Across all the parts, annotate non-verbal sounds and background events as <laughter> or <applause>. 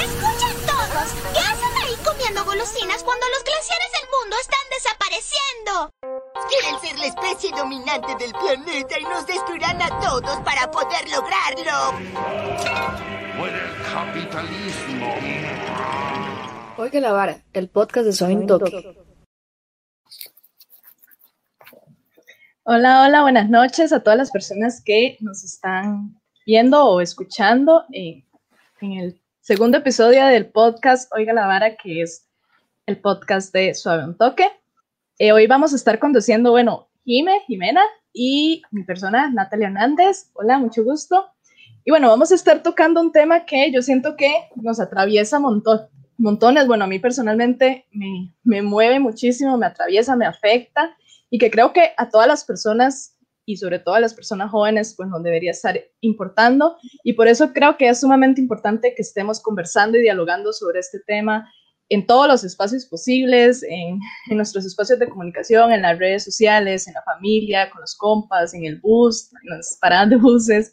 ¡Escuchen todos! ¿Qué hacen ahí comiendo golosinas cuando los glaciares del mundo están desapareciendo? Quieren ser la especie dominante del planeta y nos destruirán a todos para poder lograrlo. Por el capitalismo. Oiga la vara, el podcast de Soy un Toque. Hola, hola, buenas noches a todas las personas que nos están viendo o escuchando en, el segundo episodio del podcast Oiga la Vara, que es el podcast de Suave un Toque. Eh, hoy vamos a estar conduciendo, bueno, Jime, Jimena y mi persona, Natalia Hernández. Hola, mucho gusto. Y bueno, vamos a estar tocando un tema que yo siento que nos atraviesa montón, montones. Bueno, a mí personalmente me, me mueve muchísimo, me atraviesa, me afecta y que creo que a todas las personas y sobre todo a las personas jóvenes, pues nos debería estar importando. Y por eso creo que es sumamente importante que estemos conversando y dialogando sobre este tema en todos los espacios posibles, en, en, nuestros espacios de comunicación, en las redes sociales, en la familia, con los compas, en el bus, en las paradas de buses.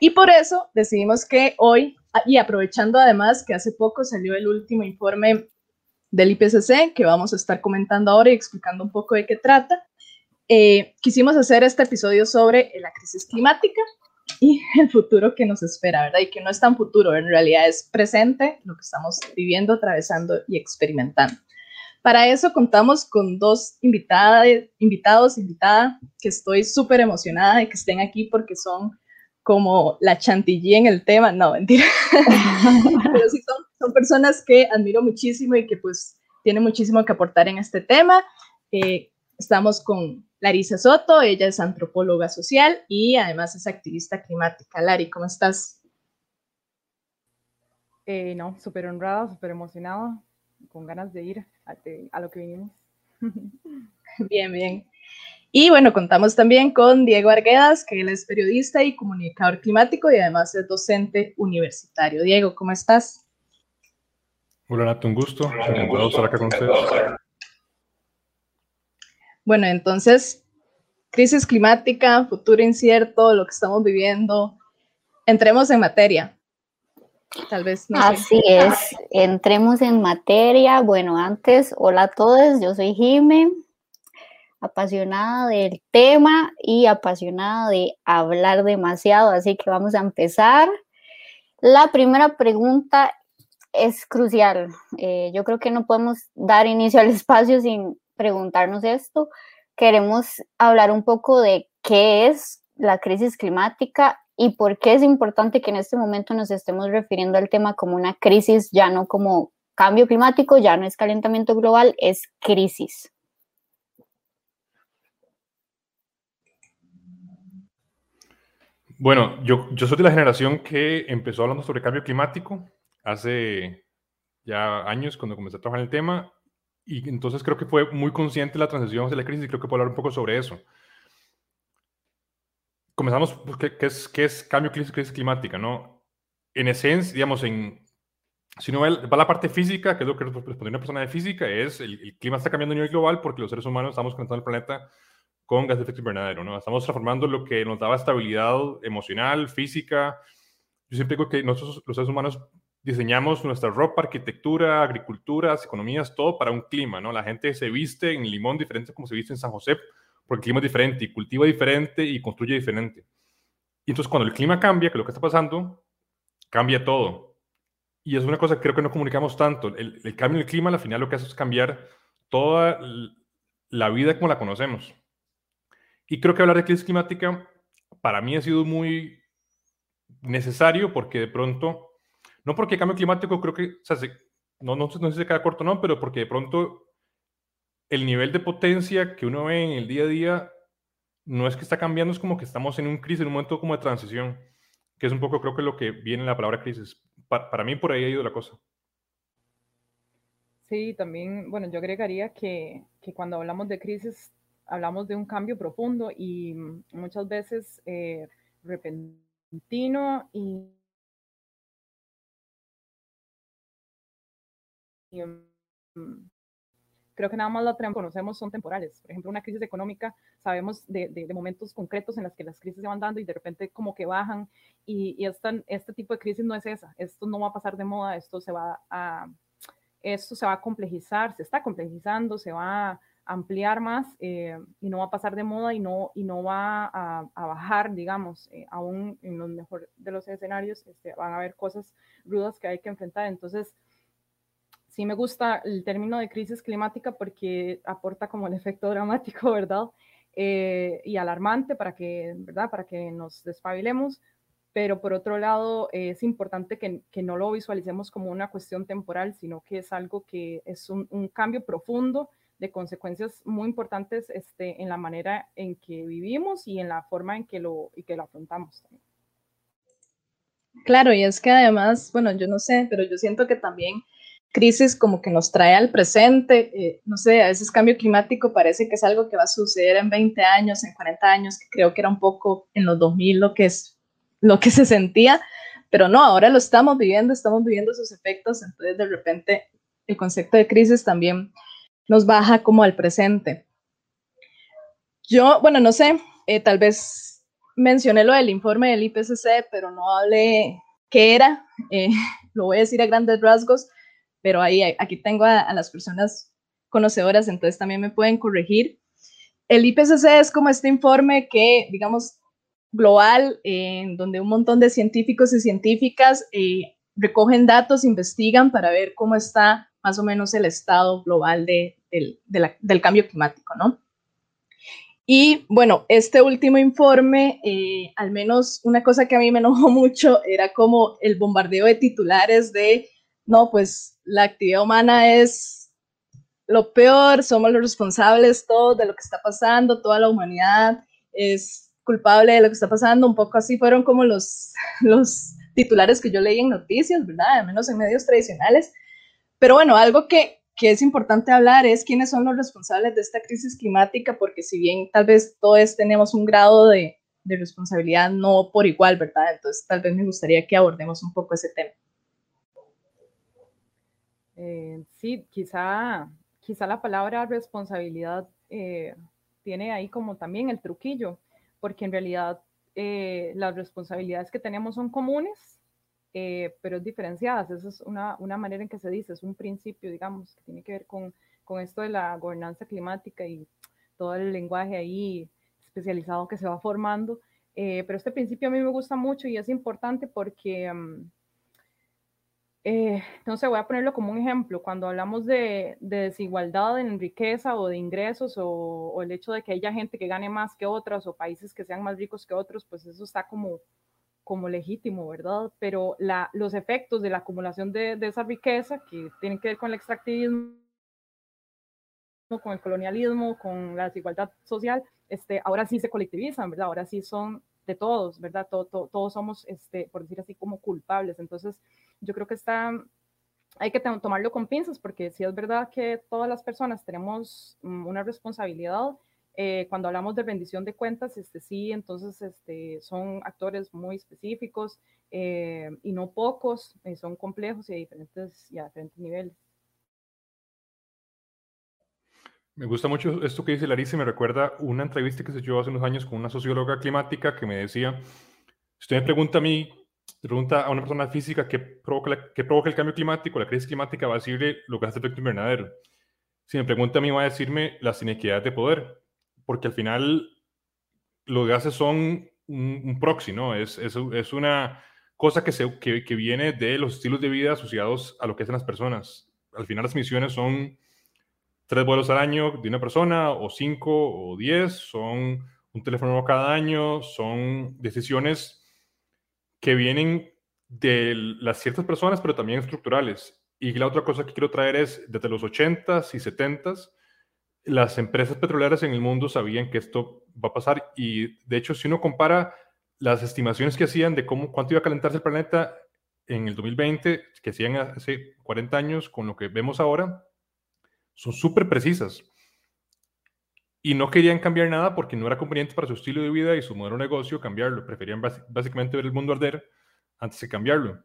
Y por eso decidimos que hoy, y aprovechando además que hace poco salió el último informe del IPCC, que vamos a estar comentando ahora y explicando un poco de qué trata, eh, quisimos hacer este episodio sobre la crisis climática y <laughs> el futuro que nos espera, ¿verdad? Y que no es tan futuro, en realidad es presente lo que estamos viviendo, atravesando y experimentando. Para eso contamos con dos invitadas, invitados, invitada, que estoy súper emocionada de que estén aquí porque son como la chantilly en el tema, no, mentira, <laughs> pero sí son, son, personas que admiro muchísimo y que pues tienen muchísimo que aportar en este tema. Eh, estamos con Larisa Soto, ella es antropóloga social y además es activista climática. Lari, ¿cómo estás? Eh, no, súper honrada, súper emocionada, con ganas de ir a, a, lo que vinimos. <laughs> Bien, bien. Y bueno, contamos también con Diego Arguedas, que él es periodista y comunicador climático y además es docente universitario. Diego, ¿cómo estás? Hola, Nato, un gusto. Encantado de estar acá con ustedes. Bueno, entonces, crisis climática, futuro incierto, lo que estamos viviendo. Entremos en materia. Tal vez. No Así es, entremos en materia. Bueno, antes, hola a todos, yo soy Jime, apasionada del tema y apasionada de hablar demasiado, así que vamos a empezar. La primera pregunta es crucial. Eh, yo creo que no podemos dar inicio al espacio sin preguntarnos esto. Queremos hablar un poco de qué es la crisis climática y por qué es importante que en este momento nos estemos refiriendo al tema como una crisis, ya no como cambio climático, ya no es calentamiento global, es crisis. Bueno, yo, yo soy de la generación que empezó hablando sobre cambio climático hace ya años cuando comencé a trabajar el tema y entonces creo que fue muy consciente la transición hacia la crisis y creo que puedo hablar un poco sobre eso. Comenzamos, pues, ¿qué, qué, es, ¿qué, es, cambio crisis, crisis climática? ¿no? En esencia, digamos, en, si no va, la parte física, que es lo que responde una persona de física, es el, el, clima está cambiando a nivel global porque los seres humanos estamos conectando el planeta con gas de efecto invernadero, ¿no? Estamos transformando lo que nos daba estabilidad emocional, física. Yo siempre digo que nosotros, los seres humanos, diseñamos nuestra ropa, arquitectura, agriculturas, economías, todo para un clima, ¿no? La gente se viste en Limón diferente como se viste en San José, porque el clima es diferente y cultiva diferente y construye diferente. Y entonces cuando el clima cambia, que es lo que está pasando, cambia todo. Y es una cosa que creo que no comunicamos tanto. El, el cambio del clima, al final, lo que hace es cambiar toda la vida como la conocemos. Y creo que hablar de crisis climática para mí ha sido muy necesario porque de pronto no porque cambio climático creo que, no, no, sé si se queda corto o no, pero porque de pronto el nivel de potencia que uno ve en el día a día no es que está cambiando, es como que estamos en un crisis, en un momento como de transición, que es un poco creo que lo que viene en la palabra crisis. Pa, para mí por ahí ha ido la cosa. Sí, también, bueno, yo agregaría que, que cuando hablamos de crisis, hablamos de un cambio profundo y muchas veces eh, repentino y creo que nada más la conocemos son temporales. Por ejemplo, una crisis económica, sabemos de, de, momentos concretos en los que las crisis se van dando y de repente como que bajan y, y esta, este tipo de crisis no es esa, esto no va a pasar de moda, esto se va a, esto se va a complejizar, se está complejizando, se va a ampliar más eh, y no va a pasar de moda y no, y no va a, a bajar, digamos, eh, aún en los mejores de los escenarios este, van a haber cosas rudas que hay que enfrentar. Entonces, sí me gusta el término de crisis climática porque aporta como el efecto dramático, <laughs> ¿verdad? Eh, y alarmante para que, ¿verdad? Para que nos despabilemos, pero por otro lado es importante que, que, no lo visualicemos como una cuestión temporal, sino que es algo que es un, un cambio profundo de consecuencias muy importantes este, en la manera en que vivimos y en la forma en que lo, y que lo afrontamos también. Claro, y es que además, bueno, yo no sé, pero yo siento que también crisis como que nos trae al presente, eh, no sé, a veces cambio climático parece que es algo que va a suceder en 20 años, en 40 años, que creo que era un poco en los 2000 lo que, es, lo que <laughs> se sentía, pero no, ahora lo estamos viviendo, estamos viviendo sus efectos, entonces de repente el concepto de crisis también nos baja como al presente. Yo, bueno, no sé, eh, tal vez mencioné lo del informe del IPCC, pero no hablé qué era, eh, <laughs> lo voy a decir a grandes rasgos pero ahí aquí tengo a, las personas conocedoras, entonces también me pueden corregir. El IPCC es como este informe que, digamos, global, en donde un montón de científicos y científicas eh, recogen datos, investigan para ver cómo está más o menos el estado global de, del cambio climático, ¿no? Y bueno, este último informe, eh, al menos una cosa que a mí me enojó <laughs> mucho era como el bombardeo de titulares de, no, pues la actividad humana es lo peor, somos los responsables todos de lo que está pasando, toda la humanidad es culpable de lo que está pasando, un poco así fueron como los, <laughs> los titulares que yo leí en noticias, ¿verdad? Al menos en medios tradicionales. Pero bueno, algo que, que es importante hablar es quiénes son los responsables de esta crisis climática, porque si bien tal vez todos tenemos un grado de, de responsabilidad, no por igual, ¿verdad? Entonces tal vez me gustaría que abordemos un poco ese tema. Eh, sí, quizá, quizá la palabra responsabilidad eh, tiene ahí como también el truquillo, porque en realidad eh, las responsabilidades que tenemos son comunes, pero diferenciadas. Esa es una, una, manera en que se dice, es un principio, digamos, que tiene que ver con, con esto de la gobernanza climática y todo el lenguaje ahí especializado que se va formando. pero este principio a mí me gusta mucho y es importante porque... Mm, eh, entonces voy a ponerlo como un ejemplo, cuando hablamos de, desigualdad en riqueza o de ingresos o, el hecho de que haya gente que gane más que otras o países que sean más ricos que otros, pues eso está como, como legítimo, ¿verdad? Pero los efectos de la acumulación de, esa riqueza que tienen que ver con el extractivismo, con el colonialismo, con la desigualdad social, este, ahora sí se colectivizan, ¿verdad? Ahora sí son de todos, ¿verdad? todos somos, este, por decir así, como culpables. Entonces, yo creo que está, hay que tomarlo con pinzas porque si es verdad que todas las personas tenemos mm, una responsabilidad. Eh, cuando hablamos de rendición de cuentas, este, sí, entonces este, son actores muy específicos eh, y no pocos, eh, son complejos y a diferentes, y a diferentes niveles. Me gusta mucho esto que dice Larissa me recuerda una entrevista que se dio hace unos años con una socióloga climática que me decía, usted me pregunta a mí pregunta a una persona física qué provoca, provoca el cambio climático, la crisis climática, va a decirle lo que hace efecto invernadero. Si me pregunta a mí, va a decirme las inequidades de poder, porque al final los gases son un, proxy, ¿no? Es, es, es, una cosa que, se, que, que, viene de los estilos de vida asociados a lo que hacen las personas. Al final las emisiones son tres vuelos al año de una persona, o cinco, o diez, son un teléfono cada año, son decisiones que vienen de las ciertas personas, pero también estructurales. Y la otra cosa que quiero traer es, desde los 80s y 70s, las empresas petroleras en el mundo sabían que esto va a pasar y de hecho si uno compara las estimaciones que hacían de cómo cuánto iba a calentarse el planeta en el 2020, que hacían hace 40 años con lo que vemos ahora, son súper precisas. Y no querían cambiar nada porque no era conveniente para su estilo de vida y su modelo de negocio cambiarlo. Preferían básicamente ver el mundo arder antes de cambiarlo.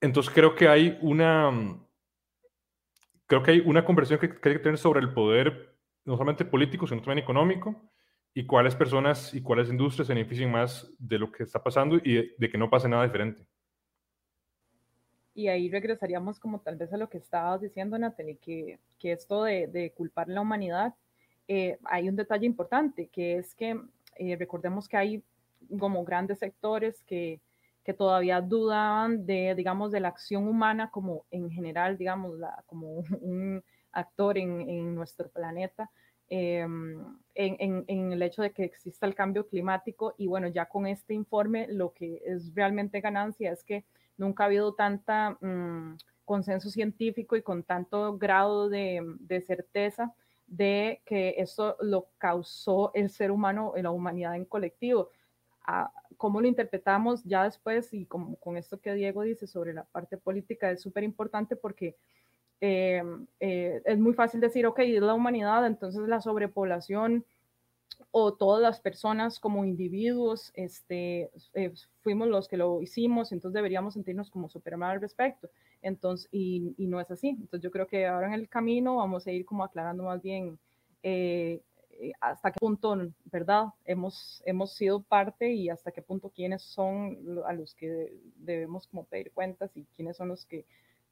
Entonces creo que hay una, creo que hay una conversación que, que hay que tener sobre el poder, no solamente político, sino también económico, y cuáles personas y cuáles industrias se benefician más de lo que está pasando y de, de que no pase nada diferente. Y ahí regresaríamos como tal vez a lo que estabas diciendo, Natalie, que, que esto de, de culpar la humanidad, eh, hay un detalle importante, que es que eh, recordemos que hay como grandes sectores que, que todavía dudaban de, digamos, de la acción humana como en general, digamos, la, como <laughs> un actor en, en nuestro planeta, eh, en, en, en, el hecho de que exista el cambio climático. Y bueno, ya con este informe, lo que es realmente ganancia es que nunca ha habido tanta um, consenso científico y con tanto grado de, de, certeza de que esto lo causó el ser humano, la humanidad en colectivo. Ah, ¿Cómo lo interpretamos ya después? Y como, con esto que Diego dice sobre la parte política es súper importante porque eh, eh, es muy fácil decir, ok, es la humanidad, entonces la sobrepoblación o todas las personas como individuos este, eh, fuimos los que lo hicimos, entonces deberíamos sentirnos como Superman al respecto. Entonces, y, y, no es así. Entonces yo creo que ahora en el camino vamos a ir como aclarando más bien eh, eh, hasta qué punto, ¿verdad? Hemos, hemos sido parte y hasta qué punto quiénes son a los que debemos como pedir cuentas y quiénes son los que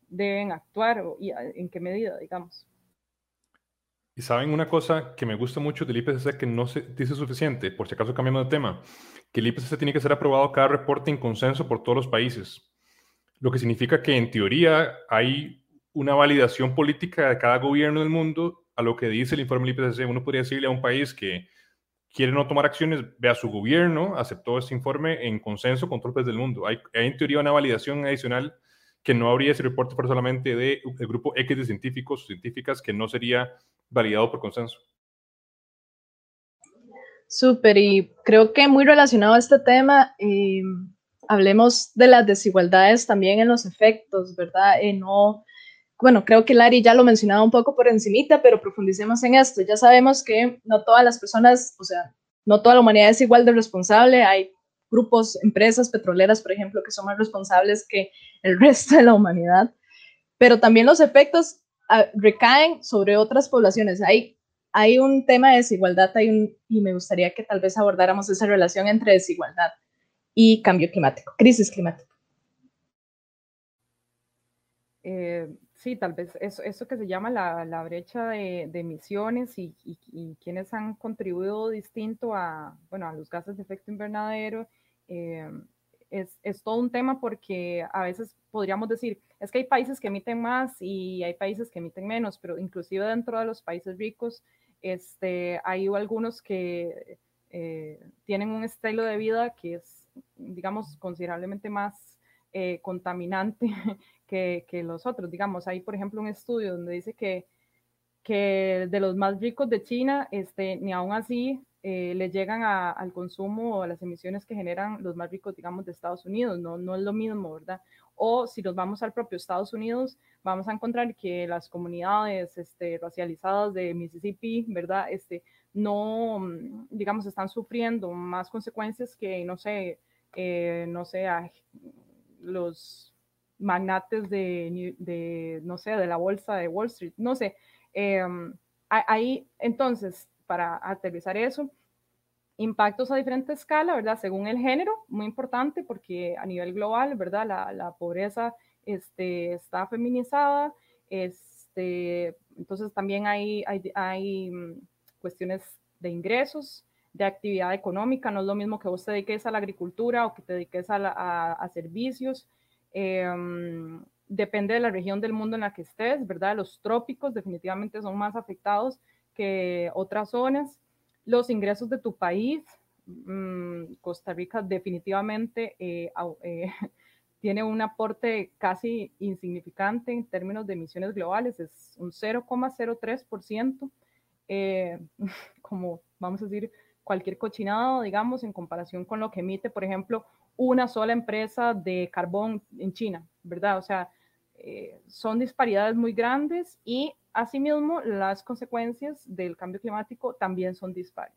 deben actuar y en qué medida, digamos. Y saben una cosa que me gusta mucho del IPCC que no se dice suficiente, por si acaso cambiando de tema, que el IPCC tiene que ser aprobado cada reporte en consenso por todos los países, lo que significa que en teoría hay una validación política de cada gobierno del mundo a lo que dice el informe del IPCC. Uno podría decirle a un país que quiere no tomar acciones, vea su gobierno, aceptó este informe en consenso con todos los del mundo. Hay, hay en teoría una validación adicional que no habría ese reporte solamente del de grupo X de científicos o científicas, que no sería validado por consenso. Súper, y creo que muy relacionado a este tema, eh, hablemos de las desigualdades también en los efectos, ¿verdad? Eh, no, bueno, creo que Lari ya lo mencionaba un poco por encimita, pero profundicemos en esto. Ya sabemos que no todas las personas, o sea, no toda la humanidad es igual de responsable. Hay grupos, empresas petroleras, por ejemplo, que son más responsables que el <laughs> resto de la humanidad. Pero también los efectos recaen sobre otras poblaciones. Hay, hay un tema de desigualdad hay un, y me gustaría que tal vez abordáramos esa relación entre desigualdad y cambio climático, crisis climática. Eh, sí, tal vez eso, eso que se llama la, la brecha de, emisiones y, y, y, quienes han contribuido distinto a, bueno, a los gases de efecto invernadero, eh, es, es, todo un tema porque a veces podríamos decir, es que hay países que emiten más y hay países que emiten menos, pero inclusive dentro de los países ricos este, hay algunos que eh, tienen un estilo de vida que es, digamos, considerablemente más eh, contaminante <laughs> que, que, los otros. Digamos, hay, por ejemplo, un estudio donde dice que, que de los más ricos de China, este, ni aún así eh, le llegan al consumo o a las emisiones que generan los más ricos, digamos, de Estados Unidos. No, no es lo mismo, ¿verdad? O si nos vamos al propio Estados Unidos, vamos a encontrar que las comunidades este, racializadas de Mississippi, ¿verdad? Este, no, mm, digamos, están sufriendo más consecuencias que, no sé, eh, no sé, los magnates de, de, no sé, de la bolsa de Wall Street, no sé. Eh, ahí, entonces, para aterrizar eso, impactos a diferente escala, ¿verdad? Según el género, muy importante porque a nivel global, ¿verdad? La, la pobreza este, está feminizada, este, entonces también hay, hay, hay, mm, cuestiones de ingresos, de actividad económica, no es lo mismo que vos te dediques a la agricultura o que te dediques a, servicios. Eh, depende de la región del mundo en la que estés, ¿verdad? Los trópicos definitivamente son más afectados que otras zonas los ingresos de tu país. Mmm, Costa Rica definitivamente eh, eh, <laughs> tiene un aporte casi insignificante en términos de emisiones globales, es un 0,03%, eh, <laughs> como vamos a decir, cualquier cochinado, digamos, en comparación con lo que emite, por ejemplo, una sola empresa de carbón en China, ¿verdad? O sea, eh, son disparidades muy grandes y asimismo las consecuencias del cambio climático también son dispares.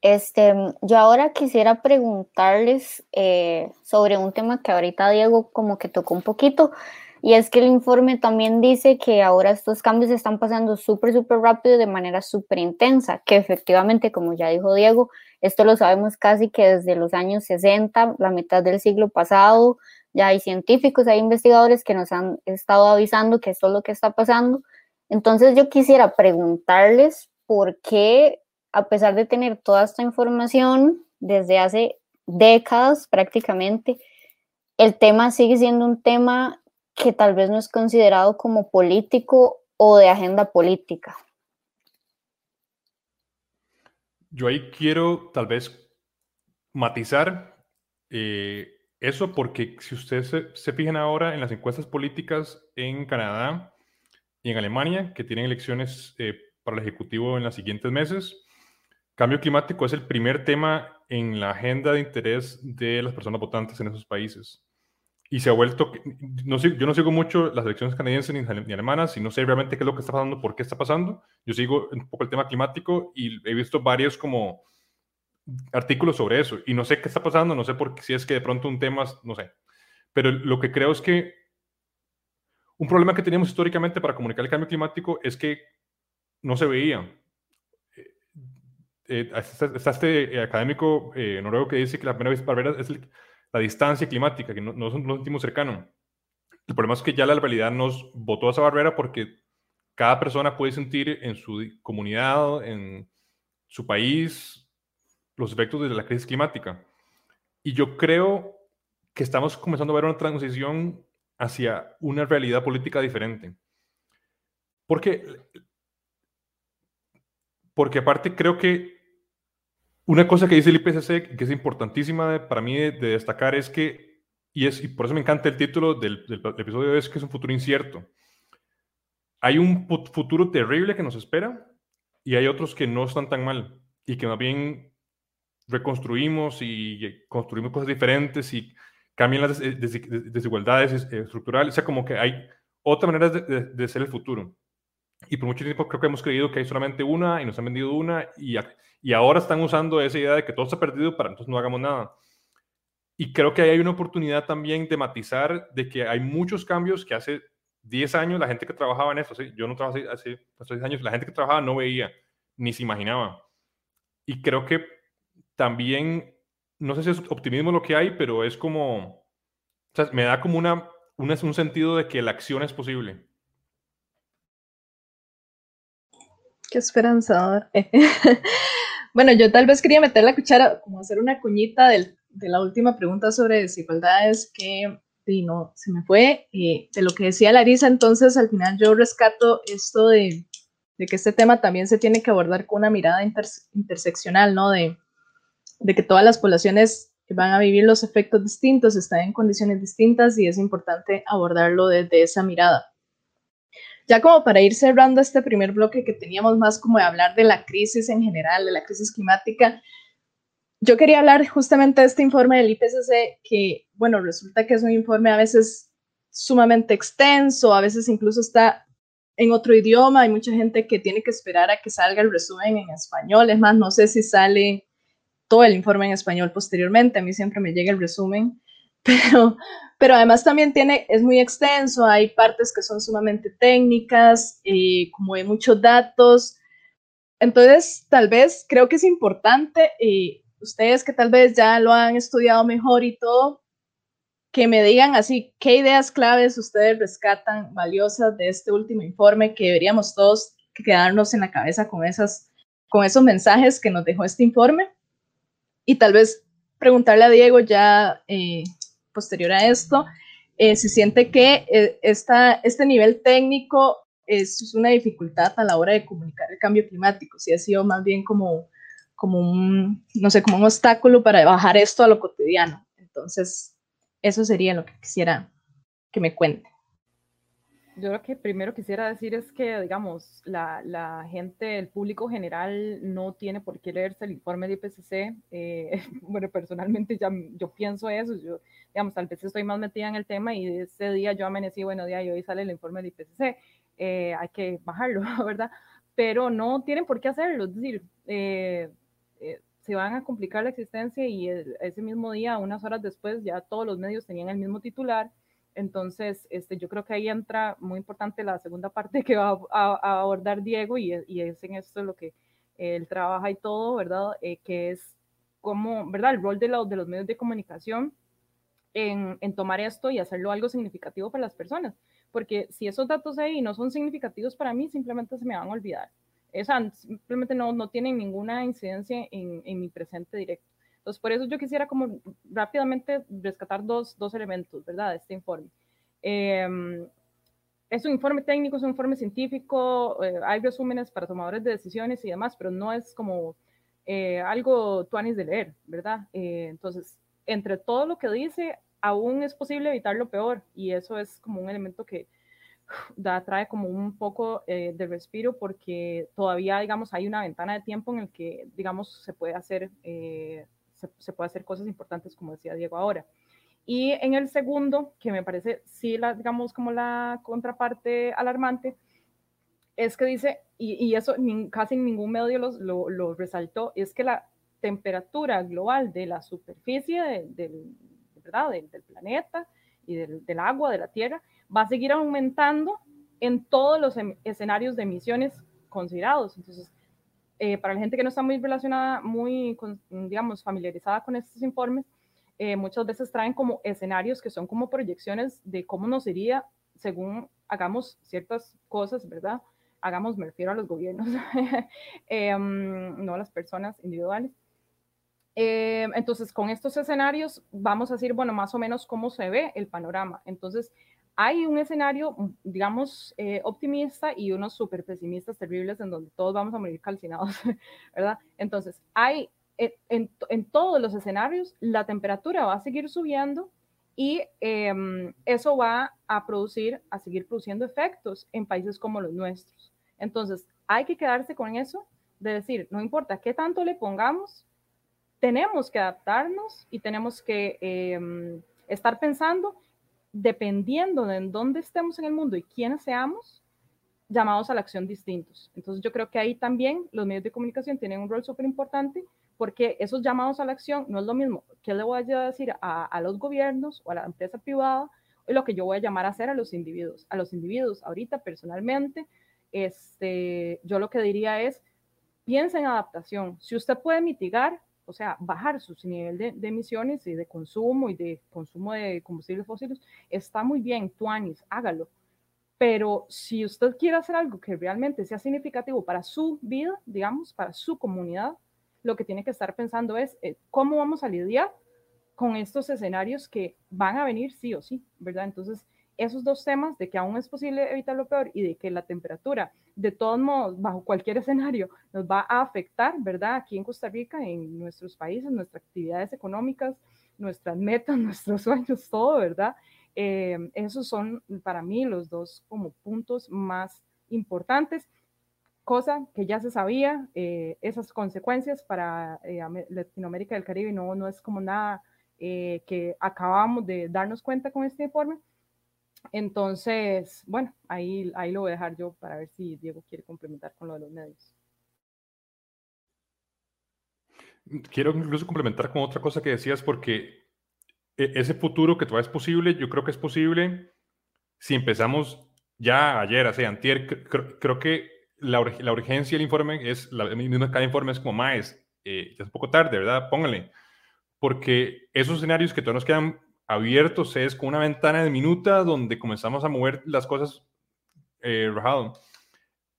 Este, yo ahora quisiera preguntarles eh, sobre un tema que ahorita Diego como que tocó un poquito, y es que el informe también dice que ahora estos cambios están pasando súper, súper rápido de manera súper intensa, que efectivamente, como ya dijo Diego, esto lo sabemos casi que desde los años 60, la mitad del siglo pasado, ya hay científicos, hay investigadores que nos han estado avisando que esto es lo que está pasando. Entonces yo quisiera preguntarles por qué a pesar de tener toda esta información desde hace décadas prácticamente, el tema sigue siendo un tema que tal vez no es considerado como político o de agenda política. Yo ahí quiero tal vez matizar eh, eso porque si ustedes se, fijan ahora en las encuestas políticas en Canadá y en Alemania, que tienen elecciones eh, para el Ejecutivo en los siguientes meses, Cambio climático es el primer tema en la agenda de interés de las personas votantes en esos países. Y se ha vuelto, no yo no sigo mucho las elecciones canadienses ni, alemanas y no sé realmente qué es lo que está pasando, por qué está pasando. Yo sigo un poco el tema climático y he visto varios como artículos sobre eso y no sé qué está pasando, no sé por qué, si es que de pronto un tema, no sé. Pero lo que creo es que un problema que teníamos históricamente para comunicar el cambio climático es que no se veía eh, está, este eh, académico eh, noruego que dice que la primera barrera es la distancia climática, que no, no, no sentimos cercano. El problema es que ya la realidad nos botó a esa barrera porque cada persona puede sentir en su comunidad, en su país, los efectos de la crisis climática. Y yo creo que estamos comenzando a ver una transición hacia una realidad política diferente. Porque, porque aparte creo que una cosa que dice el IPCC, que es importantísima para mí de, destacar, es que, y, es, y por eso me encanta el título del, episodio, es que es un futuro incierto. Hay un futuro terrible que nos espera y hay otros que no están tan mal y que más bien reconstruimos y construimos cosas diferentes y cambian las desigualdades estructurales. O sea, como que hay otra manera de, de ser el futuro. Y por mucho tiempo creo que hemos creído que hay solamente una y nos han vendido una y y ahora están usando esa idea de que todo está perdido para entonces no hagamos nada. Y creo que ahí hay una oportunidad también de matizar de que hay muchos cambios que hace 10 años la gente que trabajaba en eso, ¿sí? yo no trabajaba hace, hace 10 años, la gente que trabajaba no veía, ni se imaginaba. Y creo que también, no sé si es optimismo lo que hay, pero es como, o sea, me da como una, un sentido de que la acción es posible. Qué esperanzador. <laughs> Bueno, yo tal vez quería meter la cuchara, como hacer una cuñita de la última pregunta sobre desigualdades que no, se me fue. Eh, de lo que decía Larisa, entonces al final yo rescato esto de, de, que este tema también se tiene que abordar con una mirada interseccional, ¿no? De, de que todas las poblaciones van a vivir los efectos distintos, están en condiciones distintas y es importante abordarlo desde esa mirada. Ya como para ir cerrando este primer bloque que teníamos más como de hablar de la crisis en general, de la crisis climática, yo quería hablar justamente de este informe del IPCC que, bueno, resulta que es un informe a veces sumamente extenso, a veces incluso está en otro idioma, hay mucha gente que tiene que esperar a que salga el resumen en español, es más, no sé si sale todo el informe en español posteriormente, a mí siempre me llega el resumen, <laughs> pero, pero además también tiene, es muy extenso, hay partes que son sumamente técnicas, eh, como hay muchos datos. Entonces, tal vez creo que es importante, eh, ustedes que tal vez ya lo han estudiado mejor y todo, que me digan así, qué ideas claves ustedes rescatan valiosas de este último informe que deberíamos todos quedarnos en la cabeza con, esas, con esos mensajes que nos dejó este informe. Y tal vez preguntarle a Diego ya eh, posterior a esto, eh, se siente que eh, este nivel técnico es una dificultad a la hora de comunicar el cambio climático, si ha sido más bien como, como un, no sé, como un obstáculo para bajar esto a lo cotidiano. Entonces, eso sería lo que quisiera que me cuente. Yo lo que primero quisiera decir es que, digamos, la, la, gente, el público general no tiene por qué leerse el informe de IPCC. Eh, <laughs> bueno, personalmente ya yo pienso eso. Yo, digamos, tal vez estoy más metida en el tema y ese día yo amanecí, bueno, día y hoy sale el informe de IPCC. Eh, hay que bajarlo, <laughs> ¿verdad? Pero no tienen por qué hacerlo. Es decir, eh, se van a complicar la existencia y ese mismo día, unas horas después, ya todos los medios tenían el mismo titular. Entonces, este, yo creo que ahí entra muy importante la segunda parte que va a, abordar Diego y, y, es en esto lo que él trabaja y todo, ¿verdad? Eh, que es como, ¿verdad? El rol de, de los medios de comunicación en, en, tomar esto y hacerlo algo significativo para las personas. Porque si esos datos ahí no son significativos para mí, simplemente se me van a olvidar. Esa simplemente no, no tienen ninguna incidencia en, en, mi presente directo. Entonces, por eso yo quisiera como rápidamente rescatar dos, dos elementos, ¿verdad?, de este informe. Eh, es un informe técnico, es un informe científico, eh, hay resúmenes para tomadores de decisiones y demás, pero no es como eh, algo tuanis de leer, ¿verdad? Eh, entonces, entre todo lo que dice, aún es posible evitar lo peor y eso es como un elemento que da, trae como un poco de respiro porque todavía, digamos, hay una ventana de tiempo en el que, digamos, se puede hacer, se, puede hacer cosas importantes, como decía Diego ahora. Y en el segundo, que me parece, sí, la, digamos, como la contraparte alarmante, es que dice, y, eso casi ningún medio lo, lo, resaltó, es que la temperatura global de la superficie del, ¿verdad? Del, planeta y del, del, agua, de la Tierra, va a seguir aumentando en todos los em, escenarios de emisiones considerados. Entonces, eh, para la gente que no está muy relacionada, muy, digamos, familiarizada con estos informes, eh, muchas veces traen como escenarios que son como proyecciones de cómo nos iría según hagamos ciertas cosas, ¿verdad? Hagamos, me refiero a los gobiernos, <laughs> em, no a las personas individuales. Em, entonces, con estos escenarios vamos a decir, bueno, más o menos cómo se ve el panorama. Entonces, hay un escenario, digamos, eh, optimista y unos súper pesimistas terribles en donde todos vamos a morir calcinados, <laughs> ¿verdad? Entonces, hay en, todos los escenarios la temperatura va a seguir subiendo y em, eso va a producir, a seguir produciendo efectos en países como los nuestros. Entonces, hay que quedarse con eso de decir, no importa qué tanto le pongamos, tenemos que adaptarnos y tenemos que em, estar pensando, dependiendo de en dónde estemos en el mundo y quiénes seamos, llamados a la acción distintos. Entonces, yo creo que ahí también los medios de comunicación tienen un rol súper importante porque esos llamados a la acción no es lo mismo que le voy a decir a, los gobiernos o a la empresa privada, lo que yo voy a llamar a hacer a los individuos. A los individuos, ahorita personalmente, este, yo lo que diría es, piensa en adaptación. Si usted puede mitigar, o sea, bajar su nivel de, emisiones y de consumo y de consumo de combustibles fósiles, está muy bien, tuanis, hágalo. Pero si usted quiere hacer algo que realmente sea significativo para su vida, digamos, para su comunidad, lo que tiene que estar pensando es eh, cómo vamos a lidiar con estos escenarios que van a venir sí o sí, ¿verdad? Entonces, esos dos temas de que aún es posible evitar lo peor y de que la temperatura, de todos modos, bajo cualquier escenario, nos va a afectar, ¿verdad? Aquí en Costa Rica, en nuestros países, nuestras actividades económicas, nuestras metas, <laughs> nuestros sueños, todo, ¿verdad? Eh, esos son para mí los dos como puntos más importantes cosa que ya se sabía, eh, esas consecuencias para eh, Latinoamérica y el Caribe no, no es como nada eh, que acabamos de darnos cuenta con este informe. Entonces, bueno, ahí, ahí lo voy a dejar yo para ver si Diego quiere complementar con lo de los medios. Quiero incluso complementar con otra cosa que decías, porque e, ese futuro que todavía es posible, yo creo que es posible si empezamos ya ayer, hace antier, creo que la, la, urgencia del informe es, la misma cada informe es como más, eh, ya es un poco tarde, ¿verdad? Pónganle. Porque esos escenarios que todavía nos quedan abiertos es como una ventana de minuta donde comenzamos a mover las cosas eh, rajado.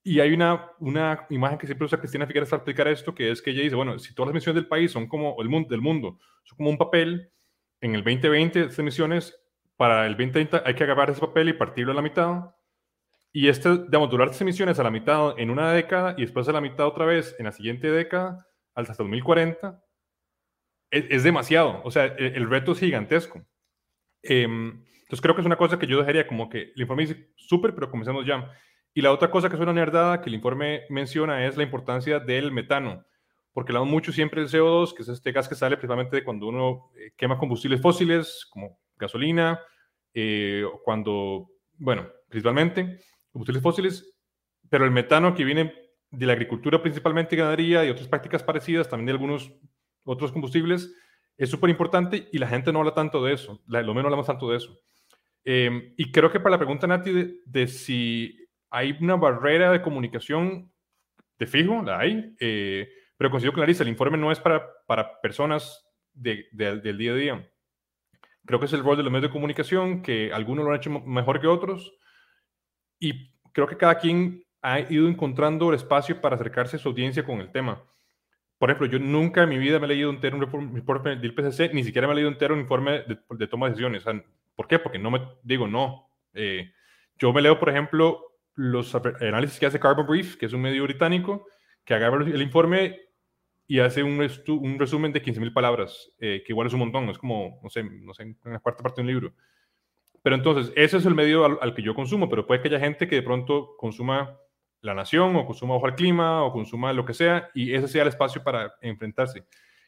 Y hay una, una imagen que siempre usa Cristina Figueres para explicar esto, que es que ella dice, bueno, si todas las misiones del país son como el mundo, del mundo, son como un papel, en el 2020 estas misiones, para el 2030 hay que agarrar ese papel y partirlo a la mitad y este, digamos, durar estas emisiones a la mitad en una década y después a la mitad otra vez en la siguiente década, hasta 2040, es, es demasiado. O sea, el, reto es gigantesco. Em, entonces creo que es una cosa que yo dejaría como que el informe dice súper, pero comencemos ya. Y la otra cosa que es una nerdada que el informe menciona es la importancia del metano, porque hablamos mucho siempre del CO2, que es este gas que sale principalmente cuando uno eh, quema combustibles fósiles como gasolina, eh, cuando, bueno, principalmente, combustibles fósiles, pero el metano que viene de la agricultura principalmente ganadería y otras prácticas parecidas, también de algunos otros combustibles, es súper importante y la gente no habla tanto de eso, lo menos hablamos tanto de eso. Em, y creo que para la pregunta, Nati, de, si hay una barrera de comunicación, de fijo, la hay, eh, pero considero que Larissa, el informe no es para, para personas del día a día. Creo que es el rol de los medios de comunicación, que algunos lo han hecho mejor que otros, y creo que cada quien ha ido encontrando el espacio para acercarse a su audiencia con el tema. Por ejemplo, yo nunca en mi vida me he leído entero un informe del IPCC, ni siquiera me he leído entero un informe de, toma de decisiones. ¿Por qué? Porque no me digo no. Eh, yo me leo, por ejemplo, los análisis que hace Carbon Brief, que es un medio británico, que agarra el informe y hace un, un resumen de 15.000 palabras, eh, que igual es un montón, es como, no sé, no sé, una cuarta parte de un libro. Pero entonces, ese es el medio al, al, que yo consumo, pero puede que haya gente que de pronto consuma La Nación o consuma Ojo al Clima o consuma lo que sea y ese sea el espacio para enfrentarse.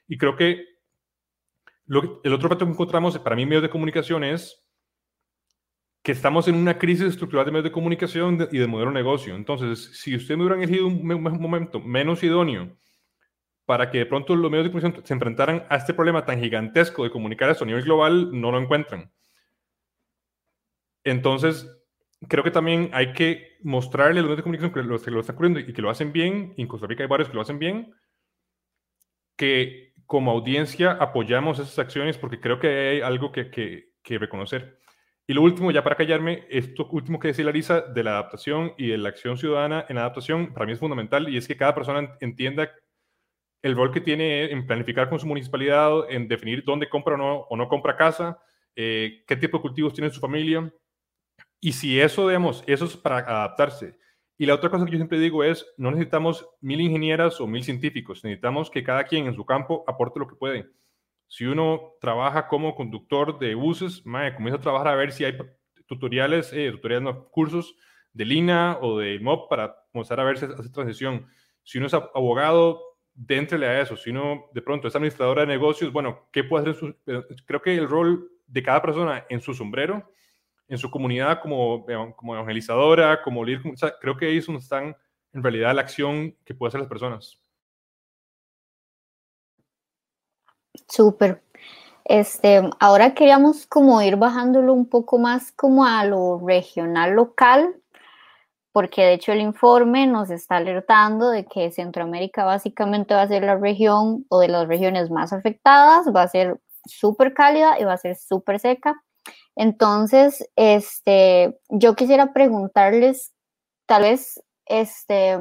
Y creo que el otro reto que encontramos para mí en medios de comunicación es que estamos en una crisis estructural de medios de comunicación y de modelo de negocio. Entonces, si usted me hubiera elegido un, momento menos idóneo para que de pronto los medios de comunicación se enfrentaran a este problema tan gigantesco de comunicar esto a nivel global, no lo encuentran. Entonces, creo que también hay que mostrarle a los medios de comunicación que lo, que lo están ocurriendo y que lo hacen bien, en Costa Rica hay varios que lo hacen bien, que como audiencia apoyamos esas acciones porque creo que hay algo que, que, que reconocer. Y lo último, ya para callarme, esto último que decía Larisa de la adaptación y de la acción ciudadana en adaptación, para mí es fundamental y es que cada persona entienda el rol que tiene en planificar con su municipalidad, en definir dónde compra o no, o no compra casa, eh, qué tipo de cultivos tiene su familia. Y si eso, digamos, eso es para adaptarse. Y la otra cosa que yo siempre digo es, no necesitamos mil ingenieras o mil científicos, necesitamos que cada quien en su campo aporte lo que puede si uno trabaja como conductor de buses, mae, comienza a trabajar a ver si hay tutoriales, eh, tutoriales, no, cursos de Lina o de MOB para comenzar a ver si hace transición. Si uno es abogado, déntrele a eso. Si uno de pronto es administradora de negocios, bueno, ¿qué puede hacer? Eh, creo que el rol de cada persona en su sombrero, en su comunidad como, como evangelizadora, como líder, creo que ahí están en realidad la acción que pueden hacer las personas. Súper. Este, ahora queríamos como ir bajándolo un poco más como a lo regional local, porque de hecho el informe nos está alertando de que Centroamérica básicamente va a ser la región o de las regiones más afectadas, va a ser súper cálida y va a ser súper seca. Entonces, este, yo quisiera preguntarles, tal vez, este,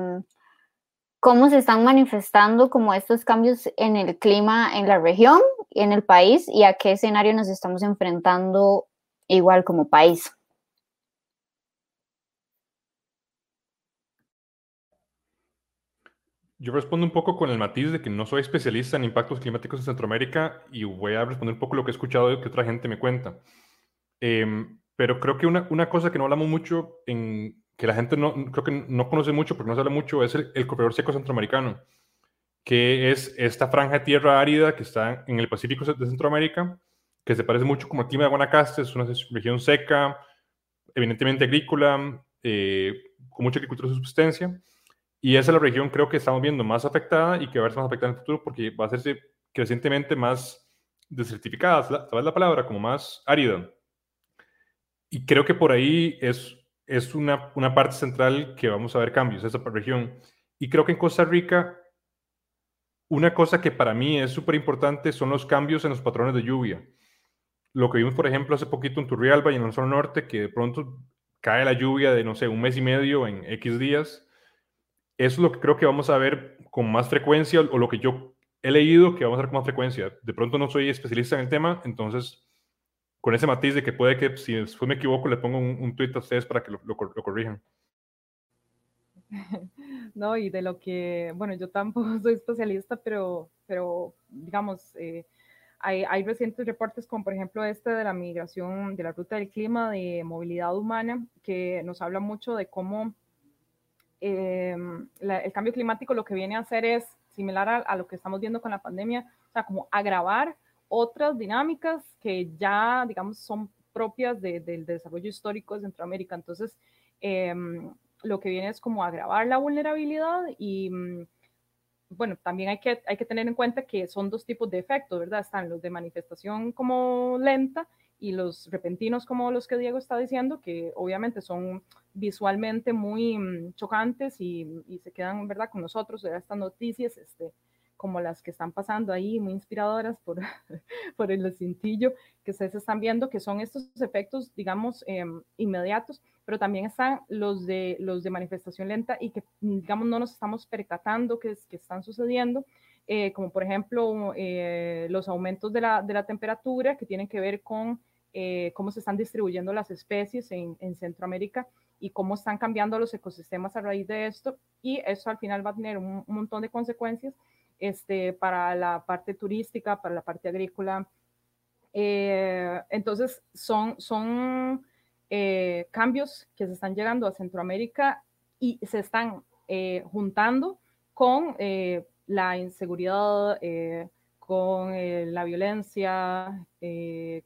cómo se están manifestando como estos cambios en el clima en la región, en el país y a qué escenario nos estamos enfrentando igual como país. Yo respondo un poco con el matiz de que no soy especialista en impactos climáticos en Centroamérica y voy a responder un poco lo que he escuchado de que otra gente me cuenta. Em, pero creo que una, una, cosa que no hablamos mucho en, que la gente no, creo que no conoce mucho, porque no se habla mucho, es el, corredor seco centroamericano, que es esta franja de tierra árida que está en el Pacífico de Centroamérica, que se parece mucho como el clima de Guanacaste, es una región seca, evidentemente agrícola, eh, con mucha agricultura de subsistencia, y esa es la región creo que estamos viendo más afectada y que va a verse más afectada en el futuro porque va a hacerse crecientemente más desertificada, ¿sabes la palabra? Como más árida. Y creo que por ahí es es una, una parte central que vamos a ver cambios, esa región. Y creo que en Costa Rica, una cosa que para mí es súper importante son los cambios en los patrones de lluvia. Lo que vimos, por ejemplo, hace poquito en Turrialba y en el zona norte, que de pronto cae la lluvia de, no sé, un mes y medio en X días. Eso es lo que creo que vamos a ver con más frecuencia, o lo que yo he leído que vamos a ver con más frecuencia. De pronto no soy especialista en el tema, entonces con ese matiz de que puede que si después me equivoco le pongo un, un tweet a ustedes para que lo, corrijan. <laughs> No, y de lo que, bueno, yo tampoco <laughs> soy especialista, pero, pero digamos, eh, hay, recientes reportes como por ejemplo este de la migración, de la ruta del clima, de movilidad humana, que nos habla mucho de cómo la, el cambio climático lo que viene a hacer es similar a, a, lo que estamos viendo con la pandemia, o sea, como agravar otras dinámicas que ya, digamos, son propias del desarrollo histórico de Centroamérica. Entonces, em, lo que viene es como agravar la vulnerabilidad y, bueno, también hay que, hay que tener en cuenta que son dos tipos de efectos, ¿verdad? Están los de manifestación como lenta y los repentinos como los que Diego está diciendo, que obviamente son visualmente muy mm, chocantes y, y, se quedan, ¿verdad?, con nosotros, de estas noticias, este, como las que están pasando ahí, muy inspiradoras por, <laughs> por el cintillo que ustedes están viendo, que son estos efectos, digamos, em, inmediatos, pero también están los de, los de manifestación lenta y que, digamos, no nos estamos percatando que, que están sucediendo, eh, como por ejemplo eh, los aumentos de la, de la, temperatura que tienen que ver con eh, cómo se están distribuyendo las especies en, en Centroamérica y cómo están cambiando los ecosistemas a raíz de esto, y eso al final va a tener un, un montón de consecuencias este, para la parte turística, para la parte agrícola. Eh, entonces, son, eh, cambios que se están llegando a Centroamérica y se están eh, juntando con la inseguridad, con la violencia,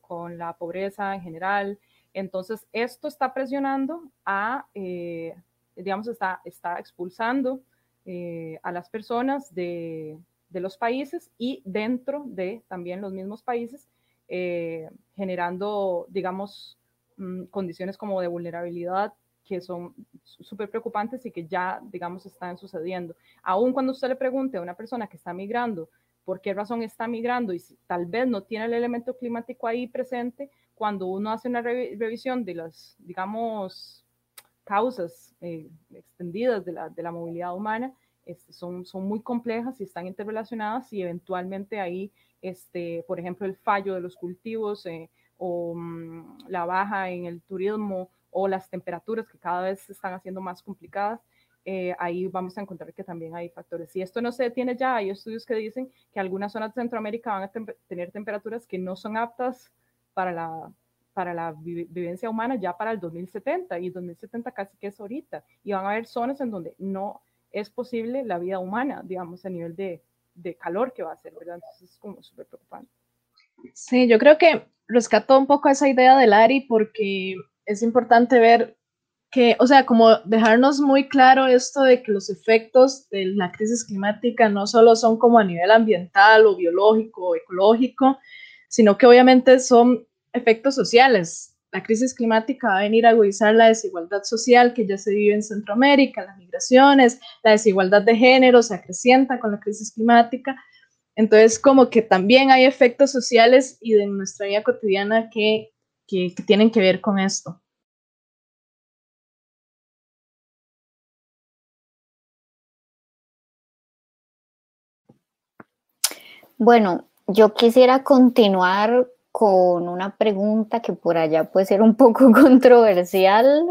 con la pobreza en general. Entonces, esto está presionando a, digamos, está expulsando eh, a las personas de, de, los países y dentro de también los mismos países, eh, generando, digamos, mm, condiciones como de vulnerabilidad que son súper preocupantes y que ya, digamos, están sucediendo. Aún cuando usted le pregunte a una persona que está migrando por qué razón está migrando y si tal vez no tiene el elemento climático ahí presente, cuando uno hace una revisión de las, digamos, causas eh, extendidas de la, de la, movilidad humana este, son, son muy complejas y están interrelacionadas y eventualmente ahí, este, por ejemplo, el fallo de los cultivos eh, o mm, la baja en el turismo o las temperaturas que cada vez se están haciendo más complicadas, eh, ahí vamos a encontrar que también hay factores. Y esto no se detiene ya, hay estudios que dicen que algunas zonas de Centroamérica van a tener temperaturas que no son aptas para la, para la vivencia humana ya para el 2070 y 2070 casi que es ahorita y van a haber zonas en donde no es posible la vida humana, digamos, a nivel de, de calor que va a ser, ¿verdad? Entonces es como súper preocupante. Sí, yo creo que rescató un poco esa idea de Lari porque es importante ver que, o sea, como dejarnos muy claro esto de que los efectos de la crisis climática no solo son como a nivel ambiental o biológico o ecológico, sino que obviamente son efectos sociales. La crisis climática va a venir a agudizar la desigualdad social que ya se vive en Centroamérica, las migraciones, la desigualdad de género se acrecienta con la crisis climática. Entonces, como que también hay efectos sociales y de nuestra vida cotidiana que, que, que tienen que ver con esto. Bueno, yo quisiera continuar con una pregunta que por allá puede ser un poco <laughs> controversial,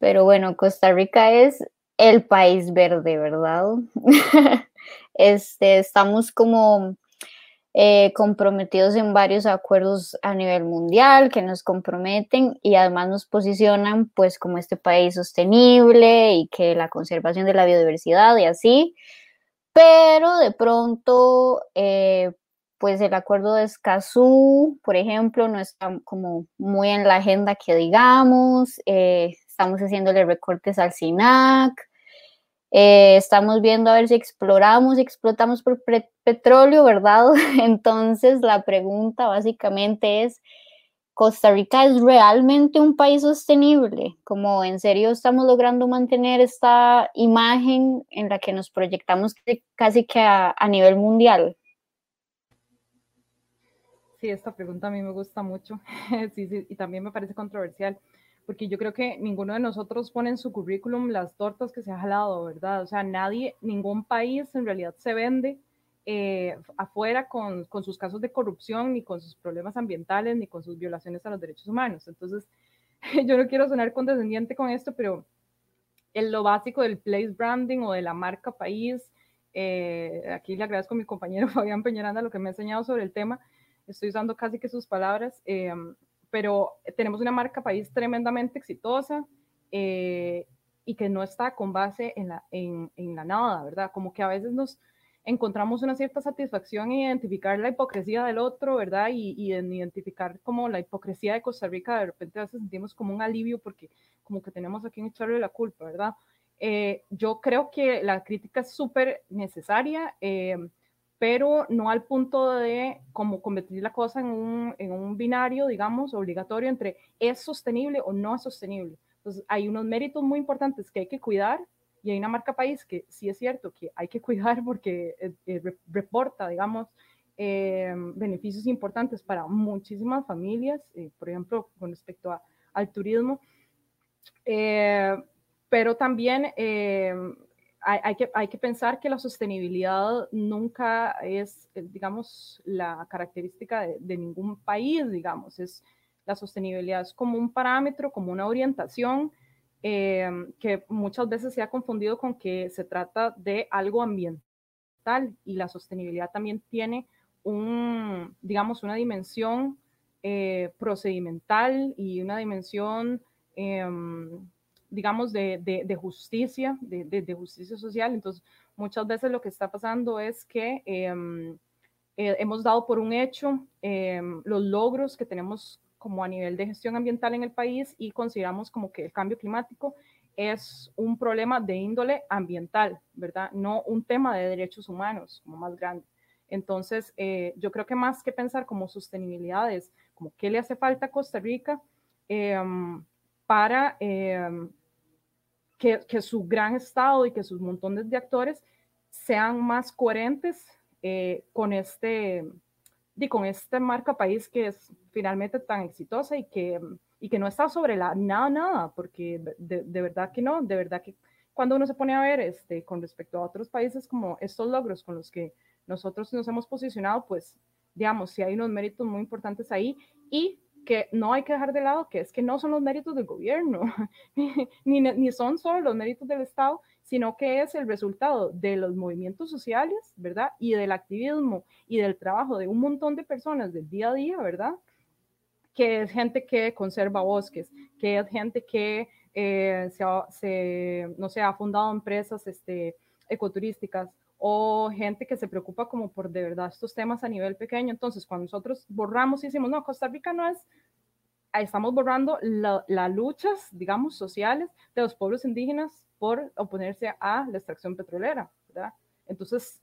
pero bueno, Costa Rica es el país verde, ¿verdad? <laughs> este, estamos como eh, comprometidos en varios acuerdos a nivel mundial que nos comprometen y además nos posicionan pues como este país sostenible y que la conservación de la biodiversidad y así, pero de pronto eh, pues el acuerdo de Escazú, por ejemplo, no está como muy en la agenda que digamos, eh, estamos haciéndole recortes al SINAC, eh, estamos viendo a ver si exploramos explotamos por petróleo, ¿verdad? <laughs> Entonces la pregunta básicamente es, ¿Costa Rica es realmente un país sostenible? Como en serio estamos logrando mantener esta imagen en la que nos proyectamos casi que a nivel mundial. Sí, esta pregunta a mí me gusta mucho, <laughs> sí, sí, y también me parece controversial, porque yo creo que ninguno de nosotros pone en su currículum las tortas que se ha jalado, ¿verdad? O sea, nadie, ningún país en realidad se vende eh, afuera con, con, sus casos de corrupción, ni con sus problemas ambientales, ni con sus violaciones a los derechos humanos. Entonces, <laughs> yo no quiero sonar condescendiente con esto, pero en lo básico del place branding o de la marca país, eh, aquí le agradezco a mi compañero <laughs> Fabián Peñaranda lo que me ha enseñado sobre el tema, estoy usando casi que sus palabras, em, pero tenemos una marca país tremendamente exitosa eh, y que no está con base en la, en, en la nada, ¿verdad? Como que a veces nos encontramos una cierta satisfacción en identificar la hipocresía del otro, ¿verdad? Y, y, en identificar como la hipocresía de Costa Rica, de repente a veces sentimos como un alivio porque como que tenemos a quien echarle la culpa, ¿verdad? Eh, yo creo que la crítica es súper necesaria, eh, pero no al punto de como convertir la cosa en un, en un binario, digamos, obligatorio entre es sostenible o no es sostenible. Entonces, hay unos méritos muy importantes que hay que cuidar y hay una marca país que sí es cierto que hay que <laughs> cuidar porque reporta, digamos, eh, beneficios importantes para muchísimas familias, eh, por ejemplo, con respecto a, al turismo. Eh, pero también hay, hay, que, hay que pensar que la sostenibilidad nunca es, digamos, la característica de, de ningún país, digamos, es la sostenibilidad es como un parámetro, como una orientación que muchas veces se ha confundido con que se trata de algo ambiental y la sostenibilidad también tiene un, digamos, una dimensión eh, procedimental y una dimensión, em, digamos, de, de, justicia, de, de, justicia social. Entonces, muchas veces lo que está pasando es que em, eh, hemos dado por un hecho em, los logros que tenemos como a nivel de gestión ambiental en el país y consideramos como que el cambio climático es un problema de índole ambiental, ¿verdad? No un tema de derechos humanos como más grande. Entonces, eh, yo creo que más que pensar como sostenibilidad es como qué le hace falta a Costa Rica em, para em, que, que, su gran estado y que sus montones de actores sean más coherentes eh, con este y con esta marca país que es finalmente tan exitosa y que, y que no está sobre la nada, nada, porque de, de verdad que no, de verdad que cuando uno se pone a ver este, con respecto a otros países como estos logros con los que nosotros nos hemos posicionado, pues, digamos, si hay unos méritos muy importantes ahí y que no hay que dejar de lado, que es que no son los méritos del gobierno, <laughs> ni, ni son solo los méritos del Estado, sino que es el resultado de los movimientos sociales, ¿verdad? Y del activismo y del trabajo de un montón de personas del día a día, ¿verdad? Que es gente que conserva bosques, que es gente que eh, se, no sé, ha fundado empresas este, ecoturísticas, o gente que se preocupa como por de verdad estos temas a nivel pequeño. Entonces, cuando nosotros borramos y decimos, no, Costa Rica no es, estamos borrando las luchas, digamos, sociales de los pueblos indígenas por oponerse a la extracción petrolera, ¿verdad? Entonces,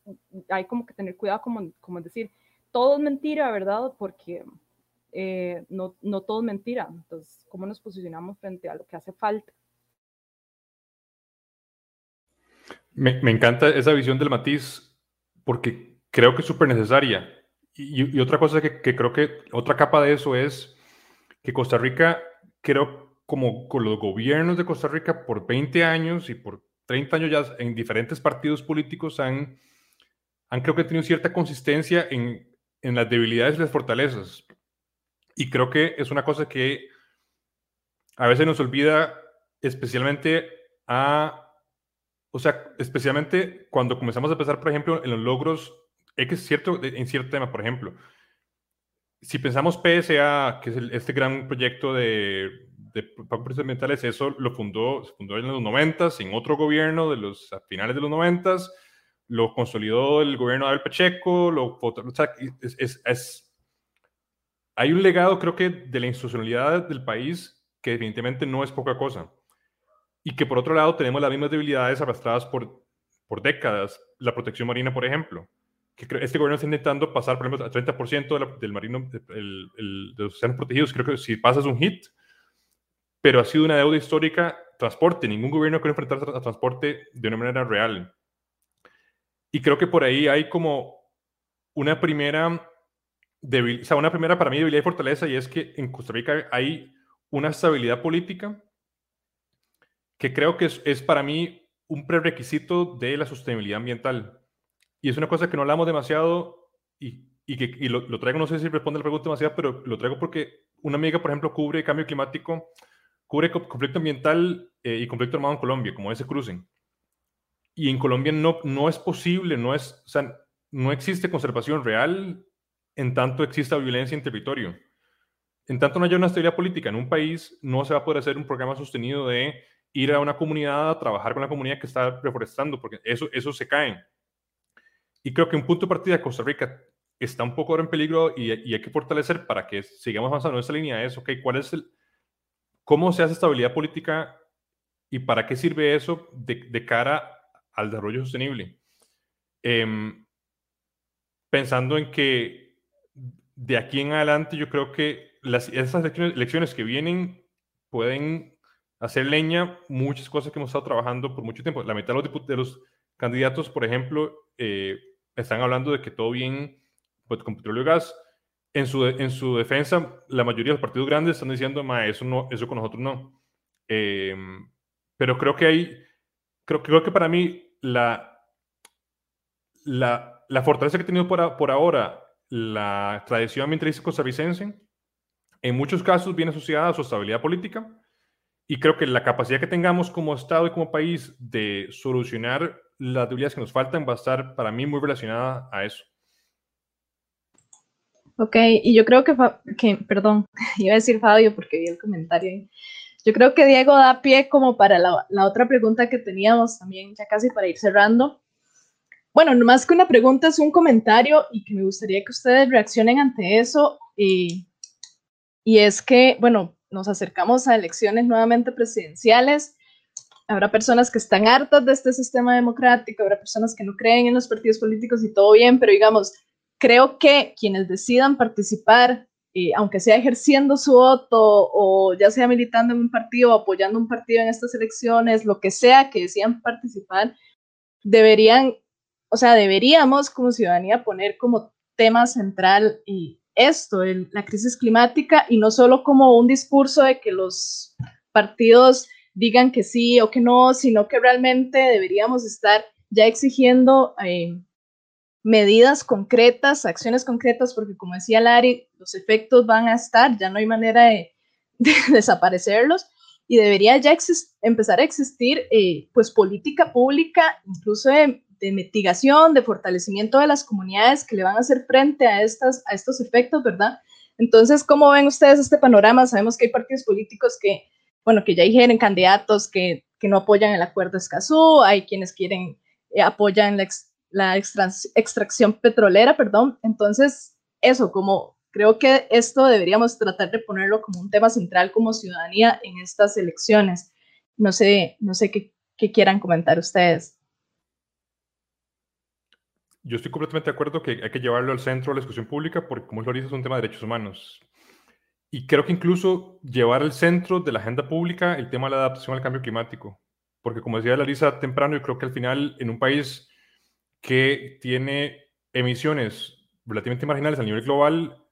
hay como que tener cuidado, como, como decir, todo es mentira, ¿verdad? Porque eh, no, no todo es mentira. Entonces, ¿cómo nos posicionamos frente a lo que hace falta? Me, encanta esa visión del matiz porque creo que es súper necesaria. Y, otra cosa que, que, creo que, otra capa de eso es que Costa Rica, creo, como con los gobiernos de Costa Rica por 20 años y por 30 años ya en diferentes partidos políticos han, han creo que tenido cierta consistencia en, en las debilidades y las fortalezas. Y creo que es una cosa que a veces nos olvida, especialmente a o sea, especialmente cuando comenzamos a pensar, por ejemplo, en los logros, es que es cierto en cierto tema, por ejemplo, si pensamos PSA, que es este gran proyecto de, de pagos ambientales, eso lo fundó, se fundó en los 90 en otro gobierno de los a finales de los 90 lo consolidó el gobierno de Abel Pacheco, lo, o sea, es, es, es, hay un legado, creo que, de la institucionalidad del país que definitivamente no es poca cosa y que por otro lado tenemos las mismas debilidades arrastradas por, por décadas. La protección marina, por ejemplo, este gobierno está intentando pasar, por ejemplo, a 30% del marino, el, el, de los océanos protegidos. Creo que si pasas un hit, pero ha sido una deuda histórica. Transporte, ningún gobierno quiere enfrentarse a transporte de una manera real. Y creo que por ahí hay como una primera, debil, o sea, una primera para mí debilidad y fortaleza, y es que en Costa Rica hay una estabilidad política que creo que es, es para mí un prerequisito de la sostenibilidad ambiental. Y es una cosa que no hablamos demasiado y, y que y lo, lo, traigo, no sé si responde la pregunta demasiado, pero lo traigo porque una amiga, por ejemplo, cubre cambio climático, cubre conflicto ambiental eh, y conflicto armado en Colombia, como ese cruce. Y en Colombia no, no es posible, no, es, o sea, no existe conservación real en tanto exista violencia en territorio. En tanto no haya una estabilidad política en un país, no se va a poder hacer un programa sostenido de ir a una comunidad a trabajar con la comunidad que está reforestando, porque eso, eso se cae. Y creo que un punto de partida de Costa Rica está un poco ahora en peligro y, y, hay que fortalecer para que sigamos avanzando en esa línea es, ok, ¿cuál es el, cómo se hace estabilidad política ¿Y para qué sirve eso de, cara al desarrollo sostenible? Em, pensando en que de aquí en adelante yo creo que las, esas elecciones, que vienen pueden hacer leña muchas cosas que hemos estado trabajando por mucho tiempo. La mitad de los, de los candidatos, por ejemplo, eh, están hablando de que todo bien pues, con petróleo y gas. En su, en su defensa, la mayoría de los partidos grandes están diciendo, Ma, eso, no, eso con nosotros no. Em, pero creo que hay, creo, creo que para mí la, la, la fortaleza que ha tenido por, por ahora la tradición ambientalista costarricense, en muchos casos viene asociada a su estabilidad política y creo que la capacidad que tengamos como Estado y como país de solucionar las debilidades que nos faltan va a estar para mí muy relacionada a eso. Ok, y yo creo que, que perdón, <laughs> iba a decir Fabio porque vi el comentario Yo creo que Diego da pie como para la, la, otra pregunta que teníamos también, ya casi para ir cerrando. Bueno, más que una pregunta es un comentario y que me gustaría que ustedes reaccionen ante eso. Y, y es que, bueno, nos acercamos a elecciones nuevamente presidenciales. Habrá personas que están hartas de este sistema democrático, habrá personas que no creen en los partidos políticos y todo bien, pero digamos, creo que quienes decidan participar, eh, aunque sea ejerciendo su voto o ya sea militando en un partido o apoyando un partido en estas elecciones, lo que sea que decidan participar, deberían, o sea, deberíamos como ciudadanía poner como tema central y esto, la crisis climática, y no solo como un discurso de que los partidos digan que sí o que no, sino que realmente deberíamos estar ya exigiendo eh, medidas concretas, acciones concretas, porque como decía Larry, los efectos van a estar, ya no hay manera de, <laughs> desaparecerlos y debería ya empezar a existir eh, pues política pública, incluso de, mitigación, de fortalecimiento de las comunidades que le van a hacer frente a, estas, a estos efectos, ¿verdad? Entonces, ¿cómo ven ustedes este panorama? Sabemos que hay partidos políticos que, bueno, que ya dijeron candidatos que, que no apoyan el acuerdo Escazú, hay quienes quieren, eh, apoyan la, la extracción petrolera, perdón. Entonces, eso, como creo que esto deberíamos tratar de ponerlo como un tema central como ciudadanía en estas elecciones. No sé, no sé qué, qué quieran comentar ustedes. Yo estoy completamente de acuerdo que hay que llevarlo al centro de la discusión pública porque, como lo dice, es un tema de derechos humanos. Y creo que incluso llevar al centro de la agenda pública el tema de la adaptación al cambio climático. Porque, como decía Larisa temprano, yo creo que al final, en un país que tiene emisiones relativamente marginales a nivel global,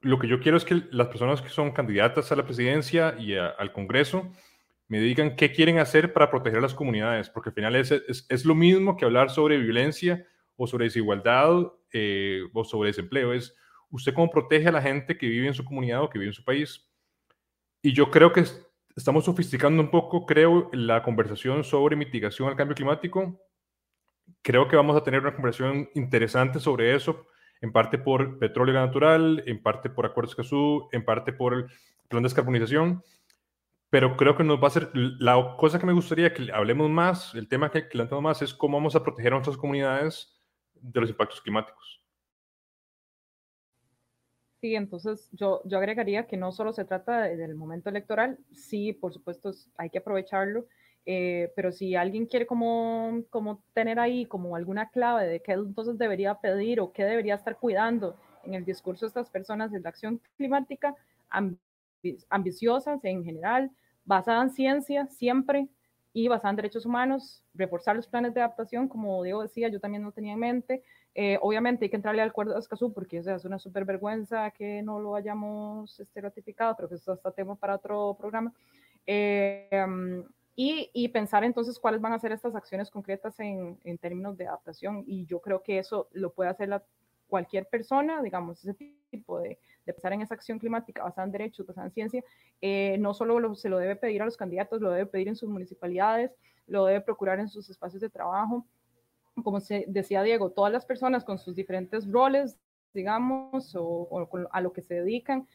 lo que yo quiero es que las personas que son candidatas a la presidencia y al Congreso me digan qué quieren hacer para proteger a las comunidades, porque al final es, es, lo mismo que hablar sobre violencia o sobre desigualdad eh, o sobre desempleo. Es usted cómo protege a la gente que vive en su comunidad o que vive en su país. Y yo creo que estamos sofisticando un poco, creo, la conversación sobre mitigación al cambio climático creo que vamos a tener una conversación interesante sobre eso, en parte por petróleo natural, en parte por acuerdos CASU, en parte por el plan de descarbonización, pero creo que nos va a ser, la cosa que me gustaría que hablemos más, el tema que levantamos más es cómo vamos a proteger a nuestras comunidades de los impactos climáticos. Sí, entonces yo, yo agregaría que no solo se trata del momento electoral, sí, por supuesto hay que aprovecharlo, eh, pero si alguien quiere como, como tener ahí como alguna clave de qué entonces debería pedir o qué debería estar cuidando en el discurso de estas personas de la acción climática, ambiciosas en general, basada en ciencia siempre y basada en derechos humanos, reforzar los planes de adaptación, como Diego decía, yo también no tenía en mente. Eh, obviamente hay que entrarle al acuerdo de Escazú porque es una súper vergüenza que no lo hayamos este, ratificado, pero que eso está tema para otro programa. Eh, y, pensar entonces cuáles van a ser estas acciones concretas en, en, términos de adaptación. Y yo creo que eso lo puede hacer la, cualquier persona, digamos, ese tipo de, de, pensar en esa acción climática basada en derechos, basada en ciencia, eh, no solo se lo debe pedir a los candidatos, lo debe pedir en sus municipalidades, lo debe procurar en sus espacios de trabajo. Como se decía Diego, todas las personas con sus diferentes roles, digamos, o a lo que se dedican,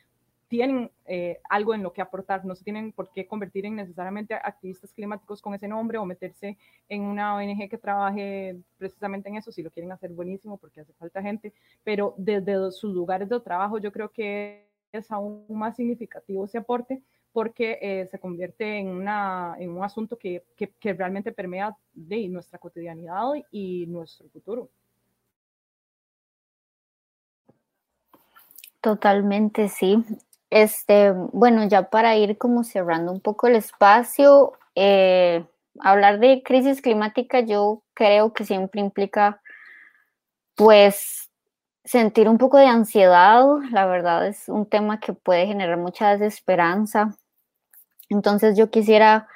tienen eh, algo en lo que aportar, no se tienen por qué convertir en necesariamente activistas climáticos con ese nombre o meterse en una ONG que trabaje precisamente en eso, si lo quieren hacer buenísimo porque hace falta gente, pero desde sus lugares de trabajo yo creo que es aún más significativo ese aporte porque eh, se convierte en, una, en un asunto que, que, que realmente permea de nuestra cotidianidad y nuestro futuro. Totalmente, sí. Este, bueno, ya para ir como cerrando un poco el espacio, eh, hablar de crisis climática yo creo que siempre implica, pues, sentir un poco de ansiedad. La verdad es un tema que puede generar mucha desesperanza. Entonces yo quisiera,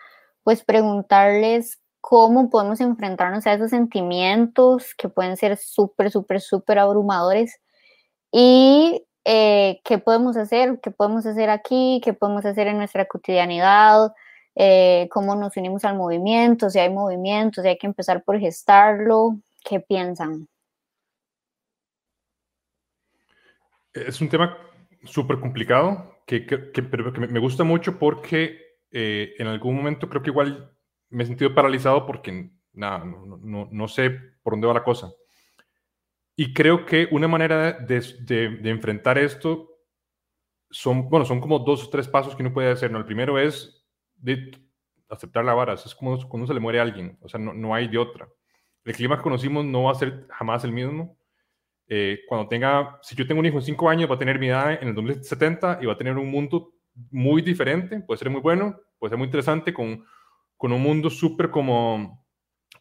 pues, preguntarles cómo podemos enfrentarnos a esos sentimientos que pueden ser súper, súper, súper abrumadores y eh, qué podemos hacer, qué podemos hacer aquí, qué podemos hacer en nuestra cotidianidad, eh, cómo nos unimos al movimiento, si hay movimiento, si hay que empezar por gestarlo, ¿qué piensan? Es un tema súper complicado, que, que, que, pero que me gusta mucho porque eh, en algún momento creo que igual me he sentido paralizado porque nada, no, no, no sé por dónde va la cosa. Y creo que una manera de, de, enfrentar esto son, bueno, son como dos o tres pasos que uno puede hacer. ¿no? El primero es de aceptar la vara. Es como cuando se le muere a alguien. O sea, no, no hay de otra. El clima que conocimos no va a ser jamás el mismo. Eh, cuando tenga, si yo tengo un hijo en cinco años, va a tener mi edad en el 2070 y va a tener un mundo muy diferente. Puede ser muy bueno, puede ser muy interesante, con, con un mundo súper como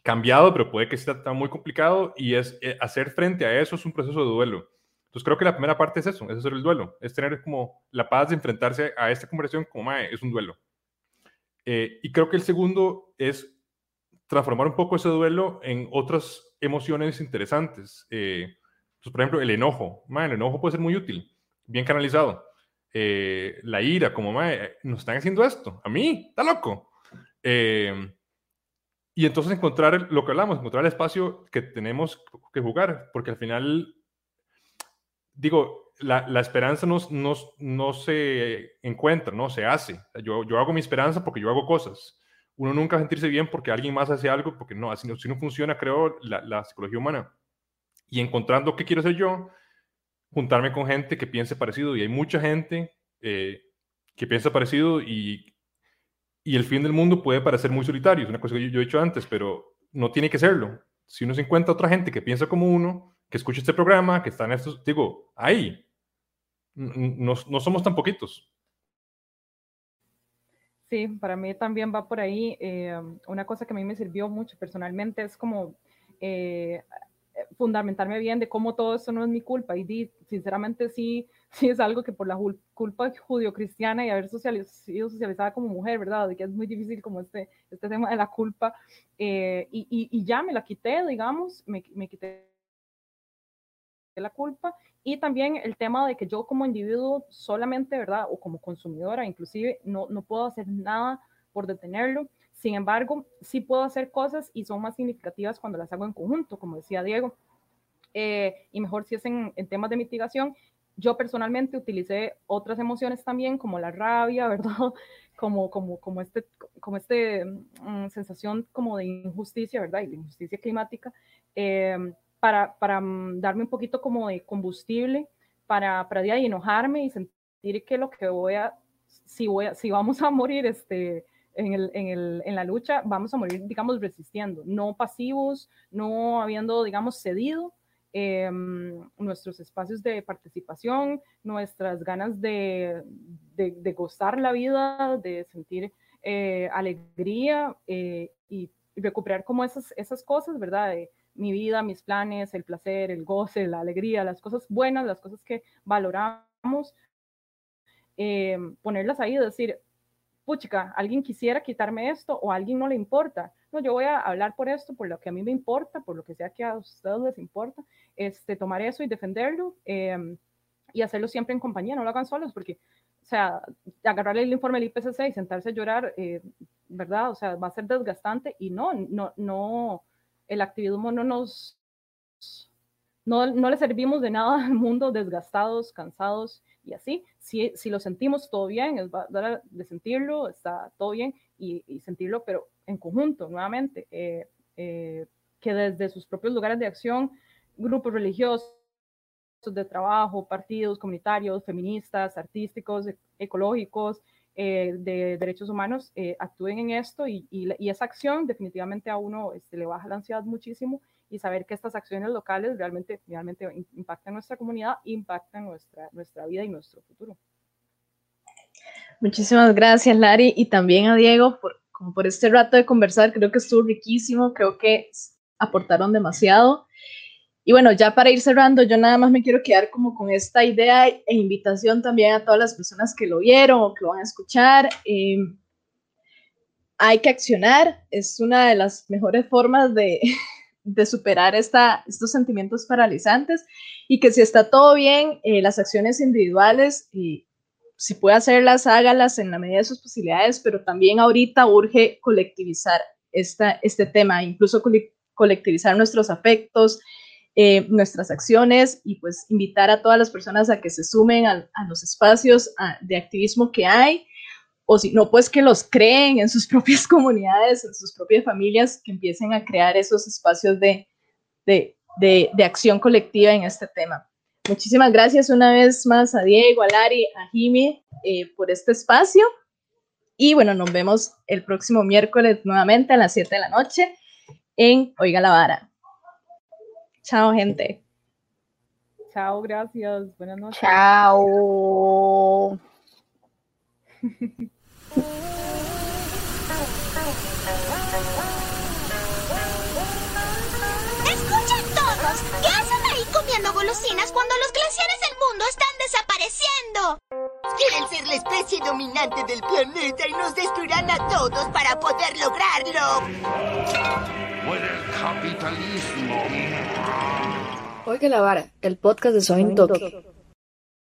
cambiado, pero puede que sea muy complicado y es eh, hacer frente a eso es un proceso de duelo. Entonces creo que la primera parte es eso, es hacer el duelo, es tener como la paz de enfrentarse a esta conversación como mae, es un duelo. Eh, y creo que el segundo es transformar un poco ese duelo en otras emociones interesantes. Eh, pues, por ejemplo, el enojo. Mae, el enojo puede ser muy útil, bien canalizado. la ira, como mae, nos están haciendo esto, a mí, está loco. Eh, y entonces encontrar lo que hablamos, encontrar el espacio que tenemos que jugar, porque al final, digo, la, esperanza no, no, no, se encuentra, no se hace. Yo, yo hago mi esperanza porque yo hago cosas. Uno nunca sentirse bien porque alguien más hace algo, porque no, así no, si no funciona, creo, la, psicología humana. Y encontrando qué quiero hacer yo, juntarme con gente que piense parecido. Y hay mucha gente eh, que piensa parecido y y el fin del mundo puede parecer muy solitario, es una cosa que yo, he dicho antes, pero no tiene que serlo. Si uno se encuentra otra gente que piensa como uno, que escucha este programa, que está en estos, digo, ahí, no, no somos tan poquitos. Sí, para mí también va por ahí. Eh, una cosa que a mí me sirvió mucho personalmente es como eh, fundamentarme bien de cómo todo esto no es mi culpa. Y sinceramente sí, <laughs> sí es algo que por la culpa judío-cristiana y haber sido socializada como mujer, ¿verdad? De que es muy difícil como este, este tema de la culpa. Eh, y, y, ya me la quité, digamos, me, me quité la culpa y también el tema de que yo como individuo solamente, ¿verdad? O como consumidora inclusive, no, no puedo hacer nada por detenerlo. Sin embargo, sí puedo hacer cosas y son más significativas cuando las hago en conjunto, como decía Diego. Eh, y mejor si es en, en, temas de mitigación. Yo personalmente utilicé otras emociones también, como la rabia, <laughs> ¿verdad? Como, como, como este, como este mm, sensación como de injusticia, ¿verdad? Y de injusticia climática, para, para mm, darme un poquito como de combustible, para, para de enojarme y sentir que lo que voy a, si, voy a, si vamos a morir, este, en, el, en, el, en, la lucha, vamos a morir, digamos, resistiendo, no pasivos, no habiendo, digamos, cedido eh, nuestros espacios de participación, nuestras ganas de, de, de gozar la vida, de sentir eh, alegría eh, y recuperar como esas, esas cosas, ¿verdad? De mi vida, mis planes, el placer, el goce, la alegría, las cosas buenas, las cosas que valoramos, eh, ponerlas ahí decir, puchica, alguien quisiera quitarme esto o a alguien no le importa. No, yo voy a hablar por esto, por lo que a mí me importa, por lo que sea que a ustedes les importa, este, tomar eso y defenderlo eh, y hacerlo siempre en compañía, no lo hagan solos, porque, o sea, agarrarle el informe del IPCC y sentarse a llorar, eh, ¿verdad? O sea, va a ser desgastante y no, no, no, el activismo no nos, no, no le servimos de nada al mundo desgastados, cansados y así. Si, si lo sentimos todo bien, es de sentirlo, está todo bien y, y sentirlo, pero en conjunto, nuevamente, eh, eh, que desde sus propios lugares de acción, grupos religiosos, de trabajo, partidos comunitarios, feministas, artísticos, e, ecológicos, eh, de derechos humanos eh, actúen en esto y, y, esa acción definitivamente a uno este, le baja la ansiedad muchísimo y saber que estas acciones locales realmente, realmente impactan nuestra comunidad, impactan nuestra, nuestra vida y nuestro futuro. Muchísimas gracias, Lari, y también a Diego por, como por este rato de conversar. Creo que estuvo riquísimo, creo que aportaron demasiado. Y bueno, ya para ir cerrando, yo nada más me quiero quedar como con esta idea e invitación también a todas las personas que lo vieron o que lo van a escuchar. Em, hay que accionar, es una de las mejores formas de, <laughs> de superar esta, estos sentimientos paralizantes y que si está todo bien, eh, las acciones individuales, y si puede hacerlas, hágalas en la medida de sus posibilidades, pero también ahorita urge colectivizar esta, este tema, incluso colectivizar nuestros afectos, eh, nuestras acciones y pues invitar a todas las personas a que se sumen a, los espacios de activismo que hay o si no, pues que los creen en sus <laughs> propias comunidades, en sus propias familias, que empiecen a crear esos espacios de, de, de, acción colectiva en este tema. Muchísimas gracias una vez más a Diego, a Lari, a Jimmy eh, por este espacio. Y bueno, nos vemos el próximo miércoles nuevamente a las 7 de la noche en Oiga la Vara. Chao, gente. Chao, gracias. Buenas noches. Chao. <laughs> golosinas cuando los glaciares del mundo están desapareciendo? Quieren ser la especie dominante del planeta y nos destruirán a todos para poder lograrlo. Muere el capitalismo. Oiga la vara, el podcast de Soy Tokio.